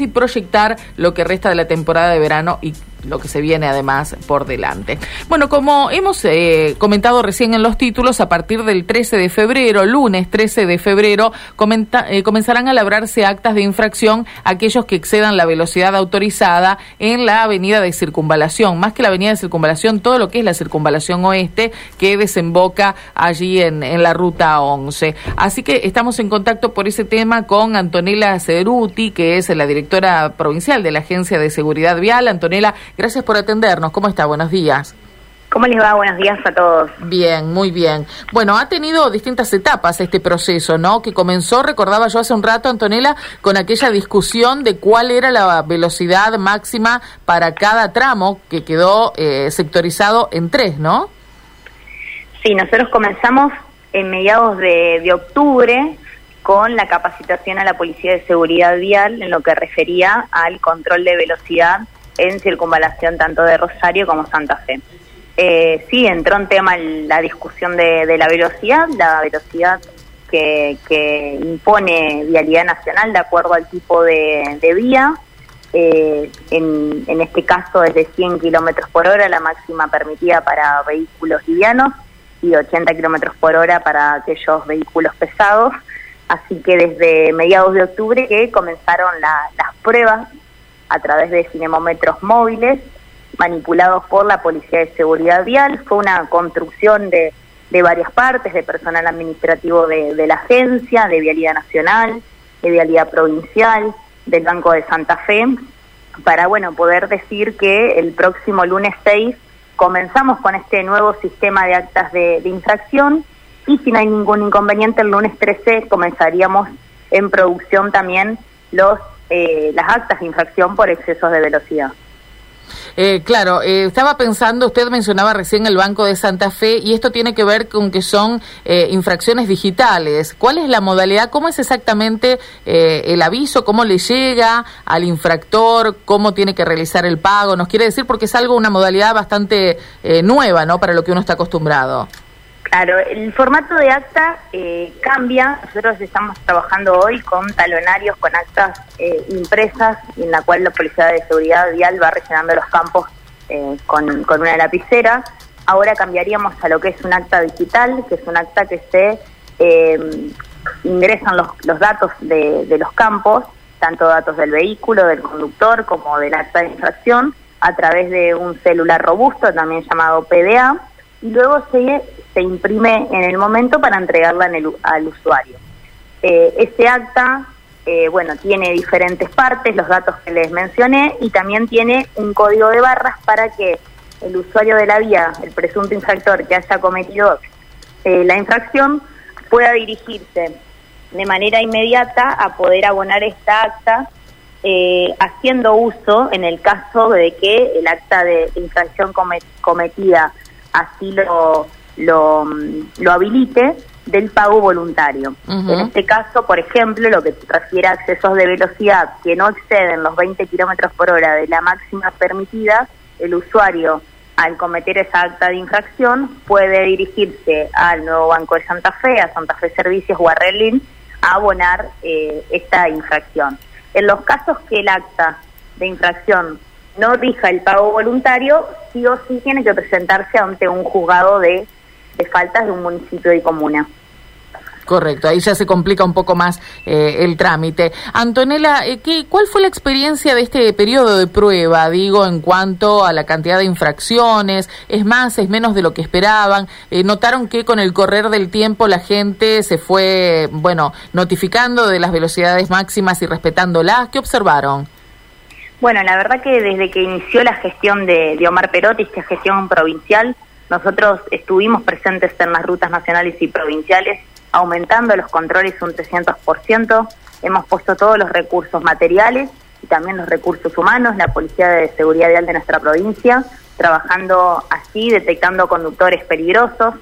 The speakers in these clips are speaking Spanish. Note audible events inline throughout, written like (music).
y proyectar lo que resta de la temporada de verano y lo que se viene además por delante. Bueno, como hemos eh, comentado recién en los títulos, a partir del 13 de febrero, lunes 13 de febrero, eh, comenzarán a labrarse actas de infracción aquellos que excedan la velocidad autorizada en la avenida de circunvalación, más que la avenida de circunvalación, todo lo que es la circunvalación oeste que desemboca allí en, en la ruta 11. Así que estamos en contacto por ese tema con Antonella Ceruti, que es la directora provincial de la Agencia de Seguridad Vial. Antonella, Gracias por atendernos. ¿Cómo está? Buenos días. ¿Cómo les va? Buenos días a todos. Bien, muy bien. Bueno, ha tenido distintas etapas este proceso, ¿no? Que comenzó, recordaba yo hace un rato, Antonella, con aquella discusión de cuál era la velocidad máxima para cada tramo que quedó eh, sectorizado en tres, ¿no? Sí, nosotros comenzamos en mediados de, de octubre con la capacitación a la Policía de Seguridad Vial en lo que refería al control de velocidad en circunvalación tanto de Rosario como Santa Fe. Eh, sí, entró en tema la discusión de, la velocidad, la velocidad que, impone Vialidad Nacional de acuerdo al tipo de, vía. Eh, en, en, este caso es de 100 kilómetros por hora, la máxima permitida para vehículos livianos y 80 kilómetros por hora para aquellos vehículos pesados. Así que desde mediados de octubre que comenzaron las pruebas a través de cinemómetros móviles manipulados por la Policía de Seguridad Vial. Fue una construcción de, de varias partes, de personal administrativo de, la agencia, de Vialidad Nacional, de Vialidad Provincial, del Banco de Santa Fe, para bueno poder decir que el próximo lunes 6 comenzamos con este nuevo sistema de actas de, de infracción y si no hay ningún inconveniente el lunes 13 comenzaríamos en producción también los eh, las actas de infracción por excesos de velocidad. Eh, claro, eh, estaba pensando, usted mencionaba recién el Banco de Santa Fe y esto tiene que ver con que son infracciones digitales. ¿Cuál es la modalidad? ¿Cómo es exactamente el aviso? ¿Cómo le llega al infractor? ¿Cómo tiene que realizar el pago? Nos quiere decir porque es algo, una modalidad bastante nueva, ¿no? Para lo que uno está acostumbrado. Claro, el formato de acta eh, cambia. Nosotros estamos trabajando hoy con talonarios, con actas eh, impresas, en la cual la Policía de Seguridad Vial va rellenando los campos eh, con, una lapicera. Ahora cambiaríamos a lo que es un acta digital, que es un acta que se ingresan los, los datos de, de los campos, tanto datos del vehículo, del conductor, como del acta de infracción, a través de un celular robusto, también llamado PDA y luego se, se imprime en el momento para entregarla en el, al usuario. Eh, este acta, eh, bueno, tiene diferentes partes, los datos que les mencioné, y también tiene un código de barras para que el usuario de la vía, el presunto infractor que haya cometido eh, la infracción, pueda dirigirse de manera inmediata a poder abonar esta acta haciendo uso, en el caso de que el acta de infracción cometida así lo, lo, lo habilite, del pago voluntario. En este caso, por ejemplo, lo que refiere a accesos de velocidad que no exceden los 20 kilómetros por hora de la máxima permitida, el usuario, al cometer esa acta de infracción, puede dirigirse al nuevo Banco de Santa Fe, a Santa Fe Servicios o a Relin, a abonar eh, esta infracción. En los casos que el acta de infracción no rija el pago voluntario, sí o sí tiene que presentarse ante un juzgado de, faltas de un municipio y comuna. Correcto, ahí ya se complica un poco más eh, el trámite. Antonella, eh, ¿qué, ¿cuál fue la experiencia de este periodo de prueba, digo, en cuanto a la cantidad de infracciones? ¿Es más, es menos de lo que esperaban? Eh, ¿Notaron que con el correr del tiempo la gente se fue, bueno, notificando de las velocidades máximas y respetándolas? ¿Qué observaron? Bueno, la verdad que desde que inició la gestión de, Omar Perotti, esta gestión provincial, nosotros estuvimos presentes en las rutas nacionales y provinciales, aumentando los controles un 300%, hemos puesto todos los recursos materiales y también los recursos humanos, la Policía de Seguridad Vial de nuestra provincia, trabajando así, detectando conductores peligrosos.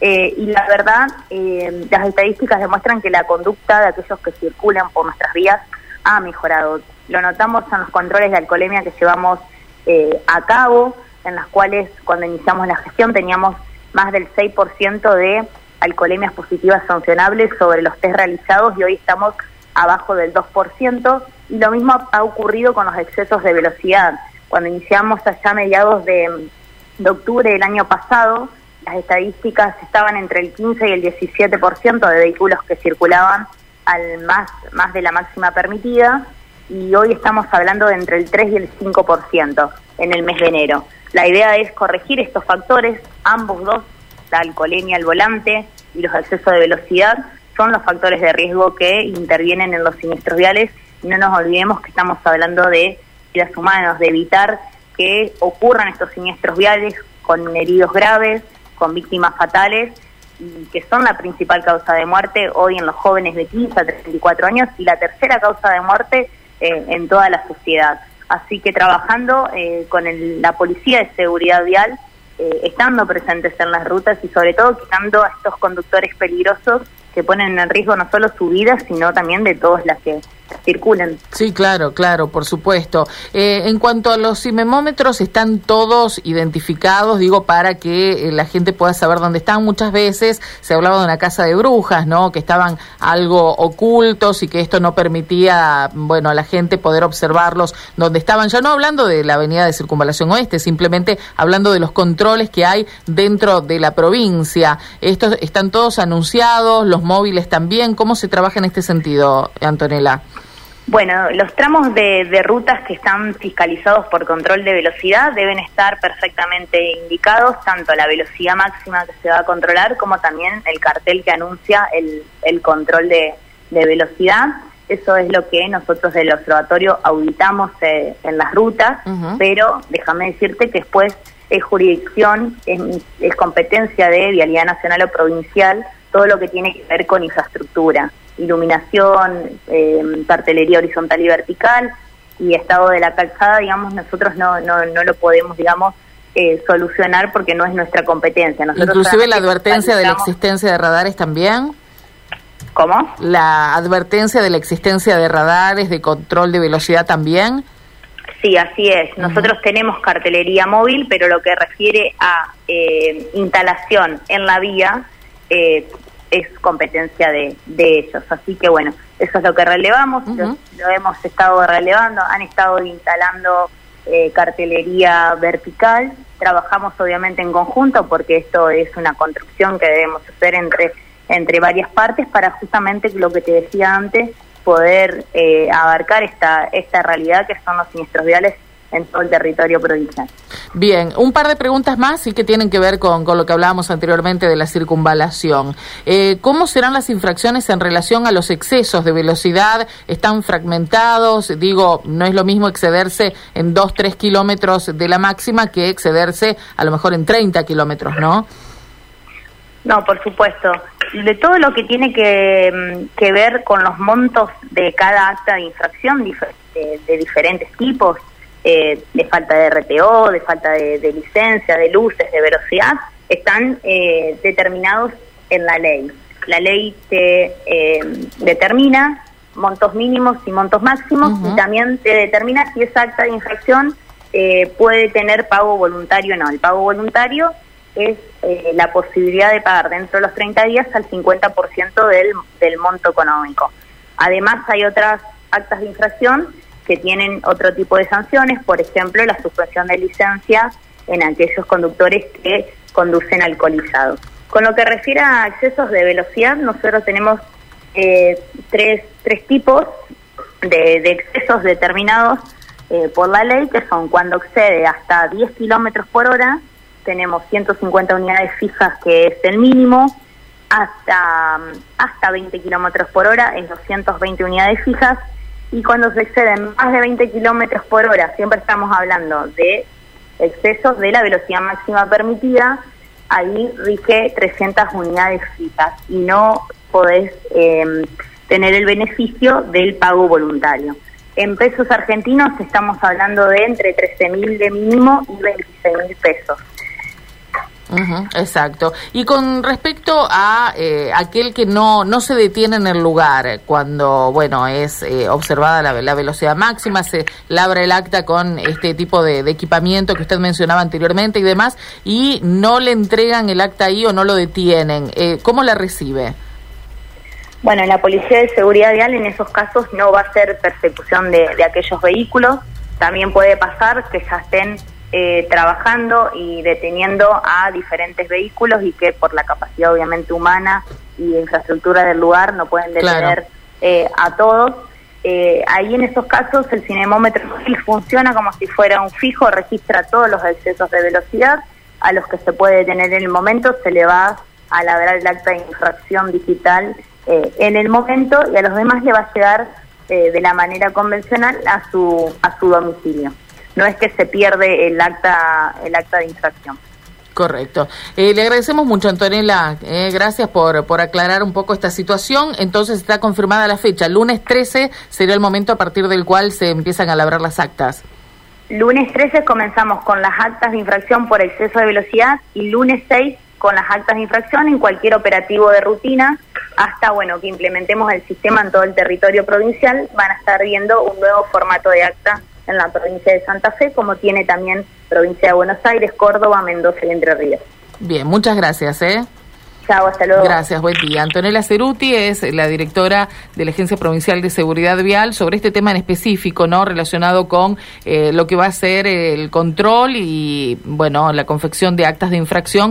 Eh, y la verdad, eh, las estadísticas demuestran que la conducta de aquellos que circulan por nuestras vías ha mejorado. Lo notamos en los controles de alcoholemia que llevamos eh, a cabo, en las cuales cuando iniciamos la gestión teníamos más del 6% de alcoholemias positivas sancionables sobre los test realizados y hoy estamos abajo del 2%. Y lo mismo ha ocurrido con los excesos de velocidad. Cuando iniciamos allá a mediados de, de octubre del año pasado, las estadísticas estaban entre el 15 y el 17% de vehículos que circulaban al más, más de la máxima permitida y hoy estamos hablando de entre el 3 y el 5% en el mes de enero. La idea es corregir estos factores, ambos dos, la alcoholemia al volante y los excesos de velocidad, son los factores de riesgo que intervienen en los siniestros viales no nos olvidemos que estamos hablando de vidas humanas, de evitar que ocurran estos siniestros viales con heridos graves, con víctimas fatales y que son la principal causa de muerte hoy en los jóvenes de 15 a 34 años y la tercera causa de muerte eh, en toda la sociedad. Así que trabajando eh, con la Policía de Seguridad Vial, eh, estando presentes en las rutas y sobre todo quitando a estos conductores peligrosos que ponen en riesgo no solo su vida, sino también de todas las que circulen. Sí, claro, claro, por supuesto. Eh, en cuanto a los simemómetros, están todos identificados, digo, para que eh, la gente pueda saber dónde están. Muchas veces se hablaba de una casa de brujas, ¿no? Que estaban algo ocultos y que esto no permitía, bueno, a la gente poder observarlos donde estaban. Ya no hablando de la avenida de Circunvalación Oeste, simplemente hablando de los controles que hay dentro de la provincia. Estos están todos anunciados, los móviles también. ¿Cómo se trabaja en este sentido, Antonella? Bueno, los tramos de, rutas que están fiscalizados por control de velocidad deben estar perfectamente indicados, tanto la velocidad máxima que se va a controlar como también el cartel que anuncia el, control de, velocidad. Eso es lo que nosotros del observatorio auditamos eh, en las rutas, pero déjame decirte que después es jurisdicción, es competencia de Vialidad Nacional o Provincial, todo lo que tiene que ver con infraestructura iluminación, eh, cartelería horizontal y vertical y estado de la calzada, digamos, nosotros no, no, no lo podemos, digamos, eh, solucionar porque no es nuestra competencia. Inclusive la advertencia de la existencia de radares también. ¿Cómo? La advertencia de la existencia de radares de control de velocidad también. Sí, así es. Nosotros tenemos cartelería móvil, pero lo que refiere a eh, instalación en la vía, eh, es competencia de, de ellos. Así que bueno, eso es lo que relevamos, lo, hemos estado relevando, han estado instalando eh, cartelería vertical, trabajamos obviamente en conjunto porque esto es una construcción que debemos hacer entre, entre varias partes para justamente lo que te decía antes, poder eh, abarcar esta, esta realidad que son los siniestros viales en todo el territorio provincial. Bien, un par de preguntas más y que tienen que ver con, con lo que hablábamos anteriormente de la circunvalación. Eh, ¿Cómo serán las infracciones en relación a los excesos de velocidad? ¿Están fragmentados? Digo, no es lo mismo excederse en 2, 3 kilómetros de la máxima que excederse a lo mejor en 30 kilómetros, ¿no? No, por supuesto. De todo lo que tiene que, mm, que ver con los montos de cada acta de infracción de diferentes tipos, eh, de falta de RTO, de falta de, licencia, de luces, de velocidad, están eh, determinados en la ley. La ley te eh, determina montos mínimos y montos máximos y también te determina si esa acta de infracción puede tener pago voluntario o no. El pago voluntario es la posibilidad de pagar dentro de los 30 días al 50% del, del monto económico. Además hay otras actas de infracción que tienen otro tipo de sanciones, por ejemplo, la suspensión de licencia en aquellos conductores que conducen alcoholizados. Con lo que refiere a excesos de velocidad, nosotros tenemos eh, tres, tres tipos de, excesos determinados eh, por la ley, que son cuando excede hasta 10 kilómetros por hora, tenemos 150 unidades fijas, que es el mínimo, hasta, hasta 20 kilómetros por hora es 220 unidades fijas, y cuando se exceden más de 20 kilómetros por hora, siempre estamos hablando de excesos de la velocidad máxima permitida, ahí rige 300 unidades fijas y no podés em, tener el beneficio del pago voluntario. En pesos argentinos estamos hablando de entre 13.000 de mínimo y 26.000 pesos exacto. Y con respecto a eh, aquel que no, no se detiene en el lugar cuando, bueno, es eh, observada la, velocidad máxima, se labra el acta con este tipo de, equipamiento que usted mencionaba anteriormente y demás, y no le entregan el acta ahí o no lo detienen, eh, ¿cómo la recibe? Bueno, la Policía de Seguridad Vial en esos casos no va a ser persecución de, aquellos vehículos. También puede pasar que ya estén eh, trabajando y deteniendo a diferentes vehículos y que por la capacidad obviamente humana y infraestructura del lugar no pueden detener eh, a todos. Eh, ahí en estos casos el cinemómetro (laughs) funciona como si fuera un fijo, registra todos los excesos de velocidad a los que se puede detener en el momento, se le va a labrar el acta de infracción digital eh, en el momento y a los demás le va a llegar eh, de la manera convencional a su a su domicilio. No es que se pierde el acta el acta de infracción. Correcto. Eh, le agradecemos mucho, Antonella. gracias por, por aclarar un poco esta situación. Entonces está confirmada la fecha. Lunes 13 sería el momento a partir del cual se empiezan a labrar las actas. Lunes 13 comenzamos con las actas de infracción por exceso de velocidad y lunes 6 con las actas de infracción en cualquier operativo de rutina hasta bueno que implementemos el sistema en todo el territorio provincial van a estar viendo un nuevo formato de acta en la provincia de Santa Fe como tiene también provincia de Buenos Aires, Córdoba, Mendoza y Entre Ríos. Bien, muchas gracias, ¿eh? Chao, hasta luego. Gracias, buen día. Antonella Ceruti es la directora de la Agencia Provincial de Seguridad Vial sobre este tema en específico, ¿no? Relacionado con eh, lo que va a ser el control y, bueno, la confección de actas de infracción